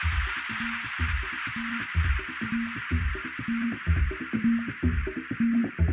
Thank you.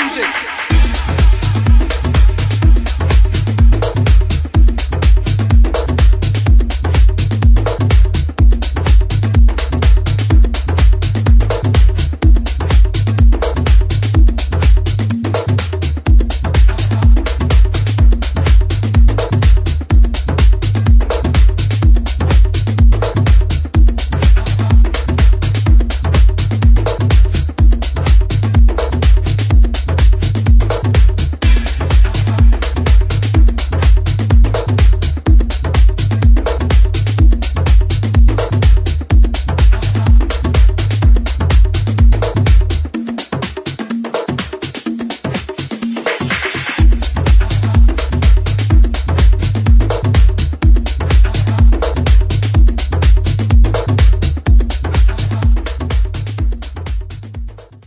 뮤직